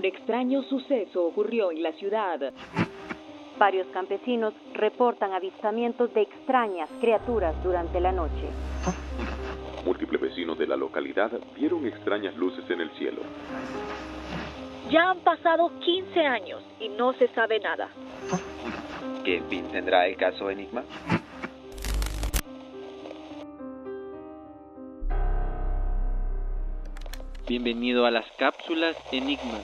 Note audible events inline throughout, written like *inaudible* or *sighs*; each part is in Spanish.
Un extraño suceso ocurrió en la ciudad. Varios campesinos reportan avistamientos de extrañas criaturas durante la noche. Múltiples vecinos de la localidad vieron extrañas luces en el cielo. Ya han pasado 15 años y no se sabe nada. ¿Qué fin tendrá el caso Enigma? Bienvenido a las cápsulas Enigma.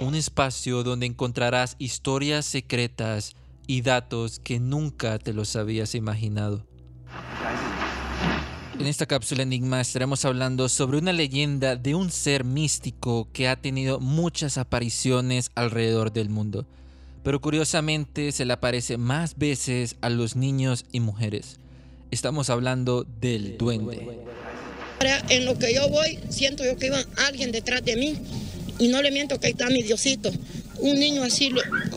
Un espacio donde encontrarás historias secretas y datos que nunca te los habías imaginado. En esta cápsula Enigma estaremos hablando sobre una leyenda de un ser místico que ha tenido muchas apariciones alrededor del mundo, pero curiosamente se le aparece más veces a los niños y mujeres. Estamos hablando del duende. En lo que yo voy, siento yo que iba alguien detrás de mí y no le miento que ahí está mi Diosito. Un niño así,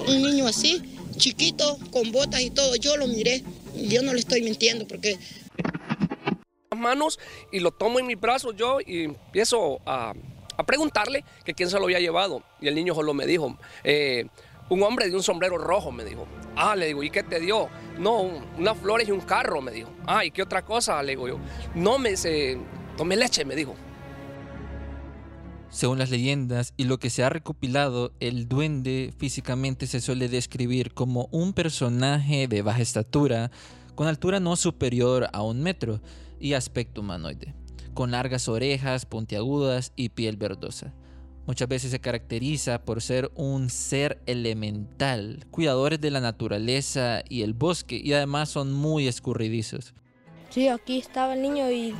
un niño así, chiquito, con botas y todo, yo lo miré. Yo no le estoy mintiendo porque manos y lo tomo en mis brazos yo y empiezo a, preguntarle que quién se lo había llevado. Y el niño solo me dijo, eh, un hombre de un sombrero rojo, me dijo. Ah, le digo, ¿y qué te dio? No, unas flores y un carro, me dijo. Ah, ¿y qué otra cosa? Le digo yo. No, me dice, tomé leche, me dijo. Según las leyendas y lo que se ha recopilado, el duende físicamente se suele describir como un personaje de baja estatura, con altura no superior a un metro, y aspecto humanoide, con largas orejas puntiagudas y piel verdosa. Muchas veces se caracteriza por ser un ser elemental, cuidadores de la naturaleza y el bosque, y además son muy escurridizos. Sí, aquí estaba el niño y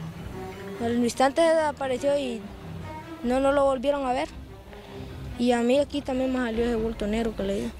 al instante apareció y no, no lo volvieron a ver. Y a mí aquí también me salió ese bulto negro que le di.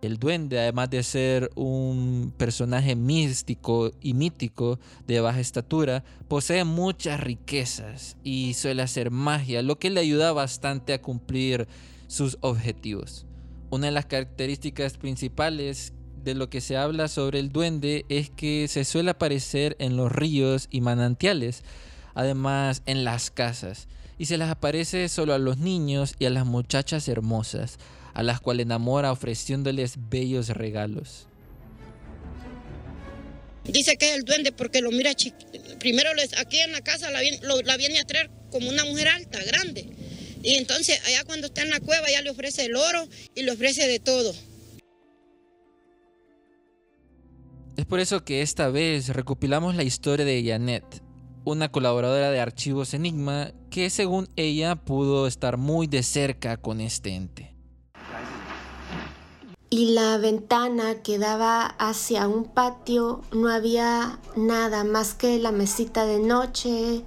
El duende, además de ser un personaje místico y mítico de baja estatura, posee muchas riquezas y suele hacer magia, lo que le ayuda bastante a cumplir sus objetivos. Una de las características principales de lo que se habla sobre el duende es que se suele aparecer en los ríos y manantiales, además en las casas, y se las aparece solo a los niños y a las muchachas hermosas a las cuales enamora ofreciéndoles bellos regalos. Dice que es el duende porque lo mira primero aquí en la casa la, viene a traer como una mujer alta, grande. Y entonces allá cuando está en la cueva ya le ofrece el oro y le ofrece de todo. Es por eso que esta vez recopilamos la historia de Janet, una colaboradora de Archivos Enigma que según ella pudo estar muy de cerca con este ente. Y la ventana que daba hacia un patio no había nada más que la mesita de noche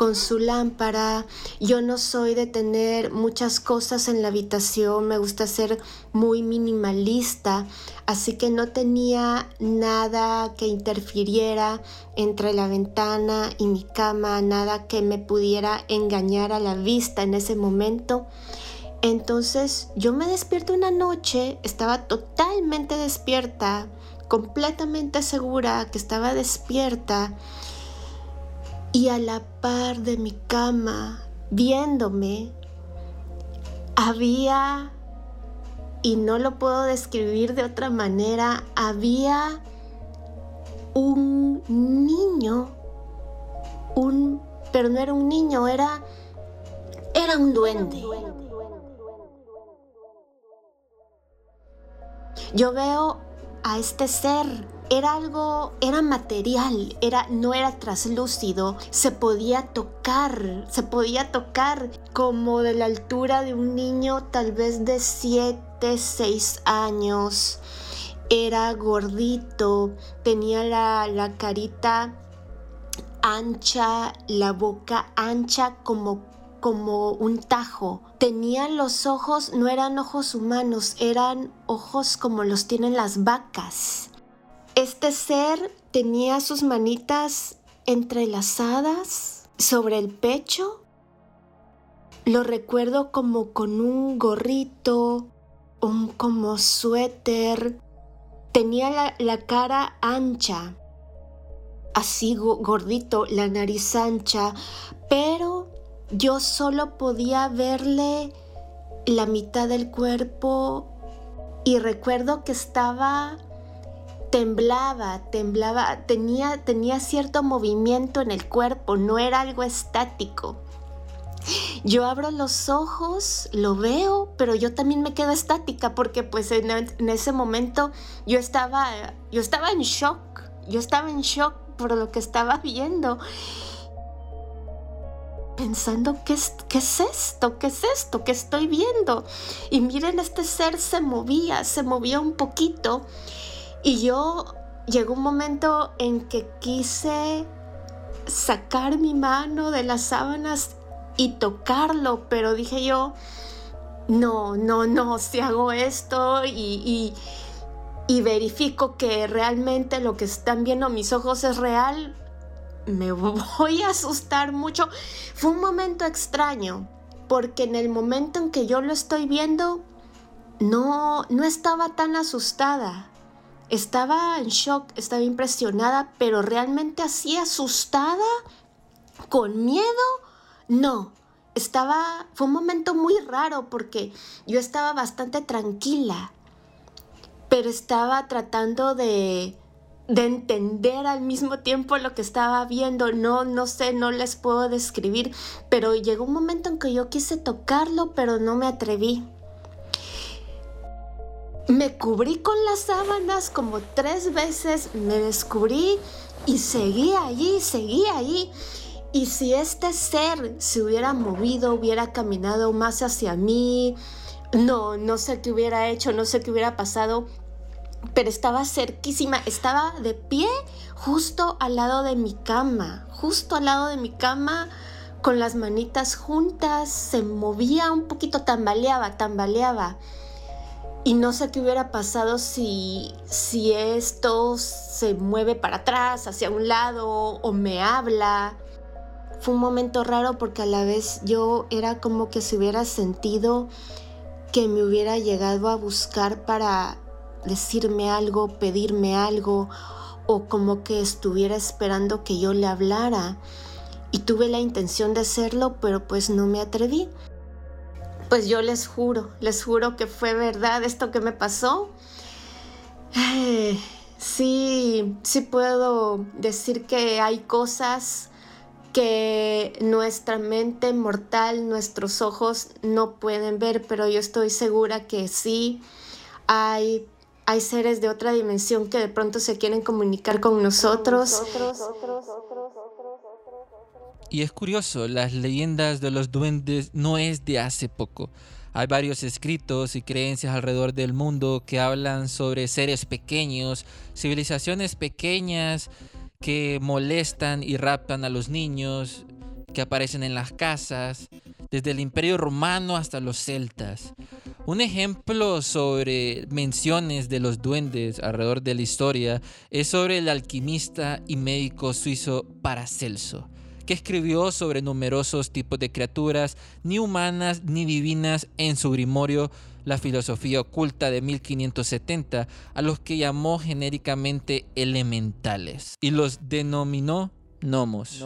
con su lámpara. Yo no soy de tener muchas cosas en la habitación, me gusta ser muy minimalista, así que no tenía nada que interfiriera entre la ventana y mi cama, nada que me pudiera engañar a la vista en ese momento. Entonces yo me despierto una noche, estaba totalmente despierta, completamente segura que estaba despierta y a la par de mi cama, viéndome, había, y no lo puedo describir de otra manera, había un niño, un, pero no era un niño, era, era un duende. Yo veo a este ser era algo, era material, era, no era traslúcido, se podía tocar, se podía tocar como de la altura de un niño tal vez de 7, 6 años. Era gordito, tenía la, la carita ancha, la boca ancha como como un tajo. Tenían los ojos, no eran ojos humanos, eran ojos como los tienen las vacas. Este ser tenía sus manitas entrelazadas sobre el pecho. Lo recuerdo como con un gorrito, un como suéter. Tenía la, la cara ancha, así gordito, la nariz ancha, pero yo solo podía verle la mitad del cuerpo y recuerdo que estaba temblaba, temblaba, tenía, tenía cierto movimiento en el cuerpo, no era algo estático. Yo abro los ojos, lo veo, pero yo también me quedo estática porque pues en, ese momento yo estaba, yo estaba en shock, yo estaba en shock por lo que estaba viendo. Pensando, ¿qué es, ¿qué es esto? ¿Qué es esto? ¿Qué estoy viendo? Y miren, este ser se movía, se movía un poquito. Y yo llegó un momento en que quise sacar mi mano de las sábanas y tocarlo, pero dije yo, no, no, no, si hago esto y, y, verifico que realmente lo que están viendo mis ojos es real, me voy a asustar mucho. Fue un momento extraño, porque en el momento en que yo lo estoy viendo, no, no estaba tan asustada. Estaba en shock, estaba impresionada, pero realmente así asustada, con miedo, no. Estaba, fue un momento muy raro porque yo estaba bastante tranquila, pero estaba tratando de, de entender al mismo tiempo lo que estaba viendo. No, no sé, no les puedo describir, pero llegó un momento en que yo quise tocarlo, pero no me atreví. Me cubrí con las sábanas como tres veces, me descubrí y seguí allí, seguí allí. Y si este ser se hubiera movido, hubiera caminado más hacia mí, no, no sé qué hubiera hecho, no sé qué hubiera pasado, pero estaba cerquísima, estaba de pie justo al lado de mi cama, justo al lado de mi cama, con las manitas juntas, se movía un poquito, tambaleaba, tambaleaba. Y no sé qué hubiera pasado si, si esto se mueve para atrás, hacia un lado, o me habla. Fue un momento raro porque a la vez yo era como que se hubiera sentido que me hubiera llegado a buscar para decirme algo, pedirme algo, o como que estuviera esperando que yo le hablara. Y tuve la intención de hacerlo, pero pues no me atreví. Pues yo les juro, les juro que fue verdad esto que me pasó. *sighs* sí, sí puedo decir que hay cosas que nuestra mente mortal, nuestros ojos no pueden ver, pero yo estoy segura que sí hay, hay seres de otra dimensión que de pronto se quieren comunicar con nosotros. Y es curioso, las leyendas de los duendes no es de hace poco. Hay varios escritos y creencias alrededor del mundo que hablan sobre seres pequeños, civilizaciones pequeñas que molestan y raptan a los niños, que aparecen en las casas, desde el imperio romano hasta los celtas. Un ejemplo sobre menciones de los duendes alrededor de la historia es sobre el alquimista y médico suizo Paracelso que escribió sobre numerosos tipos de criaturas, ni humanas ni divinas, en su grimorio La filosofía oculta de 1570, a los que llamó genéricamente elementales y los denominó gnomos.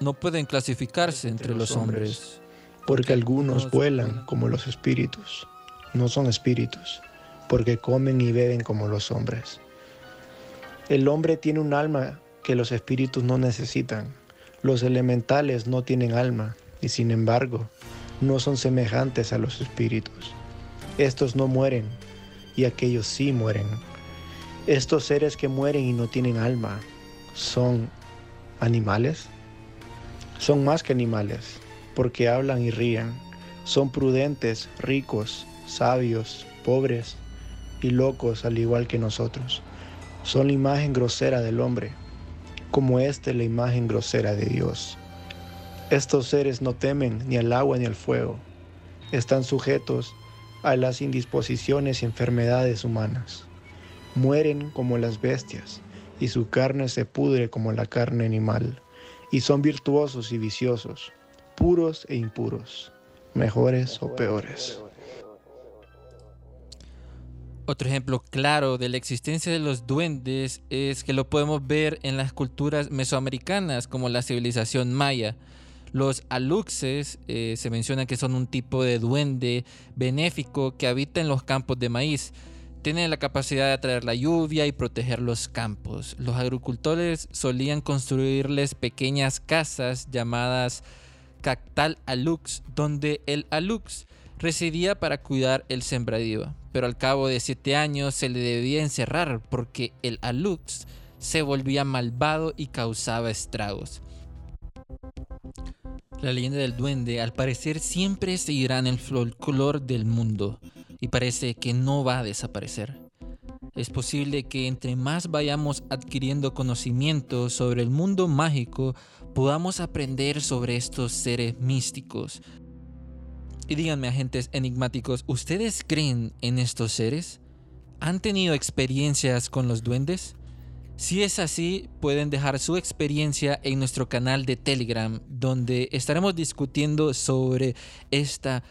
No pueden clasificarse entre los hombres. Porque algunos vuelan como los espíritus. No son espíritus, porque comen y beben como los hombres. El hombre tiene un alma que los espíritus no necesitan. Los elementales no tienen alma y sin embargo no son semejantes a los espíritus. Estos no mueren y aquellos sí mueren. Estos seres que mueren y no tienen alma son animales. Son más que animales porque hablan y ríen. Son prudentes, ricos, sabios, pobres y locos al igual que nosotros. Son la imagen grosera del hombre como éste la imagen grosera de Dios. Estos seres no temen ni al agua ni al fuego, están sujetos a las indisposiciones y enfermedades humanas. Mueren como las bestias y su carne se pudre como la carne animal, y son virtuosos y viciosos, puros e impuros, mejores o peores. Otro ejemplo claro de la existencia de los duendes es que lo podemos ver en las culturas mesoamericanas como la civilización maya. Los aluxes eh, se menciona que son un tipo de duende benéfico que habita en los campos de maíz. Tienen la capacidad de atraer la lluvia y proteger los campos. Los agricultores solían construirles pequeñas casas llamadas cactal alux, donde el alux residía para cuidar el sembradío. Pero al cabo de siete años se le debía encerrar porque el alux se volvía malvado y causaba estragos. La leyenda del duende al parecer siempre seguirá en el folclore del mundo y parece que no va a desaparecer. Es posible que entre más vayamos adquiriendo conocimiento sobre el mundo mágico, podamos aprender sobre estos seres místicos. Y díganme, agentes enigmáticos, ¿ustedes creen en estos seres? ¿Han tenido experiencias con los duendes? Si es así, pueden dejar su experiencia en nuestro canal de Telegram, donde estaremos discutiendo sobre esta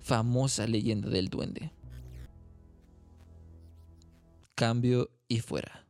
famosa leyenda del duende. Cambio y fuera.